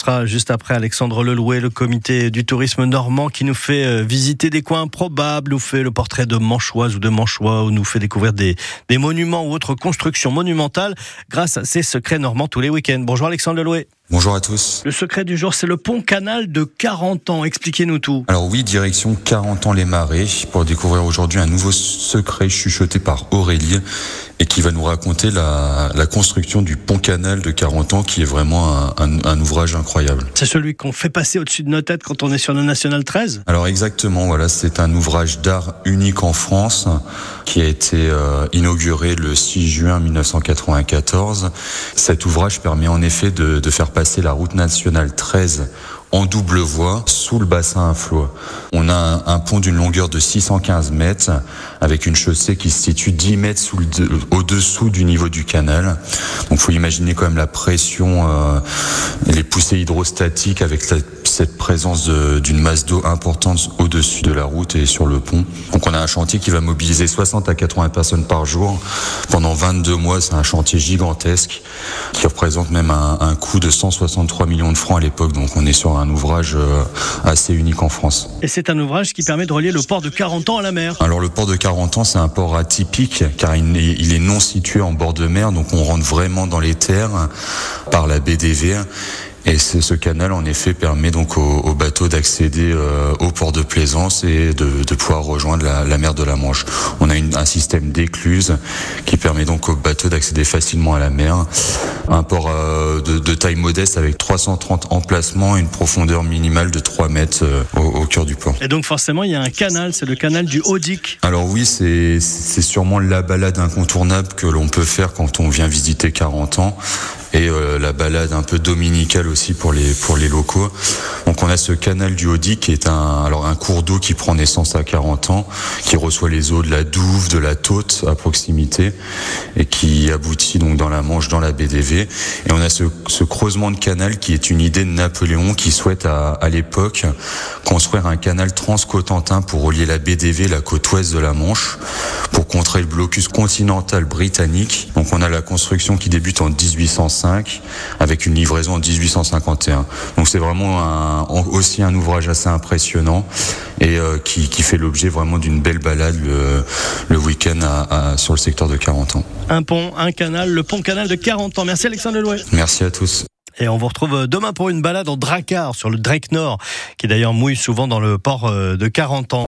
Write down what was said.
sera juste après Alexandre Lelouet, le comité du tourisme normand qui nous fait euh, visiter des coins improbables, nous fait le portrait de Manchoise ou de Manchois, ou nous fait découvrir des, des monuments ou autres constructions monumentales grâce à ses secrets normands tous les week-ends. Bonjour Alexandre Lelouet. Bonjour à tous. Le secret du jour, c'est le pont canal de 40 ans. Expliquez-nous tout. Alors oui, direction 40 ans les marais pour découvrir aujourd'hui un nouveau secret chuchoté par Aurélie et qui va nous raconter la, la construction du pont canal de 40 ans qui est vraiment un, un, un ouvrage incroyable. C'est celui qu'on fait passer au-dessus de nos têtes quand on est sur le National 13 Alors exactement, voilà, c'est un ouvrage d'art unique en France qui a été euh, inauguré le 6 juin 1994. Cet ouvrage permet en effet de, de faire passer la route nationale 13 en double voie sous le bassin à flot. On a un, pont d'une longueur de 615 mètres avec une chaussée qui se situe 10 mètres au-dessous du niveau du canal. Donc faut imaginer quand même la pression euh, les poussées hydrostatiques avec cette présence d'une masse d'eau importante au-dessus de la route et sur le pont. Donc on a un chantier qui va mobiliser 60 à 80 personnes par jour pendant 22 mois. C'est un chantier gigantesque qui représente même un, un coût de 163 millions de francs à l'époque. Donc on est sur un ouvrage euh, assez unique en France. Et c'est un ouvrage qui permet de relier le port de 40 ans à la mer. Alors le port de 40 ans, c'est un port atypique car il est, il est non situé en bord de mer, donc on rentre vraiment dans les terres par la BDV. Et ce canal, en effet, permet donc aux, aux bateaux d'accéder euh, au port de plaisance et de, de pouvoir rejoindre la, la, mer de la Manche. On a une, un système d'écluse qui permet donc aux bateaux d'accéder facilement à la mer. Un port euh, de, de, taille modeste avec 330 emplacements et une profondeur minimale de 3 mètres euh, au, au, cœur du port. Et donc forcément, il y a un canal, c'est le canal du Haut-Dic. Alors oui, c'est sûrement la balade incontournable que l'on peut faire quand on vient visiter 40 ans et euh, la balade un peu dominicale aussi pour les pour les locaux. Donc on a ce canal du Haut-Dic qui est un alors un cours d'eau qui prend naissance à 40 ans, qui reçoit les eaux de la Douve, de la Taute à proximité et qui aboutit donc dans la Manche, dans la BDV. Et on a ce, ce creusement de canal qui est une idée de Napoléon qui souhaite à, à l'époque construire un canal transcotentin pour relier la BDV, la côte ouest de la Manche, pour contrer le blocus continental britannique. Donc on a la construction qui débute en 1800 avec une livraison en 1851. Donc c'est vraiment un, aussi un ouvrage assez impressionnant et euh, qui, qui, fait l'objet vraiment d'une belle balade le, le week-end sur le secteur de 40 ans. Un pont, un canal, le pont canal de 40 ans. Merci Alexandre Lelouet. Merci à tous. Et on vous retrouve demain pour une balade en Dracar sur le Drake Nord, qui d'ailleurs mouille souvent dans le port de 40 ans.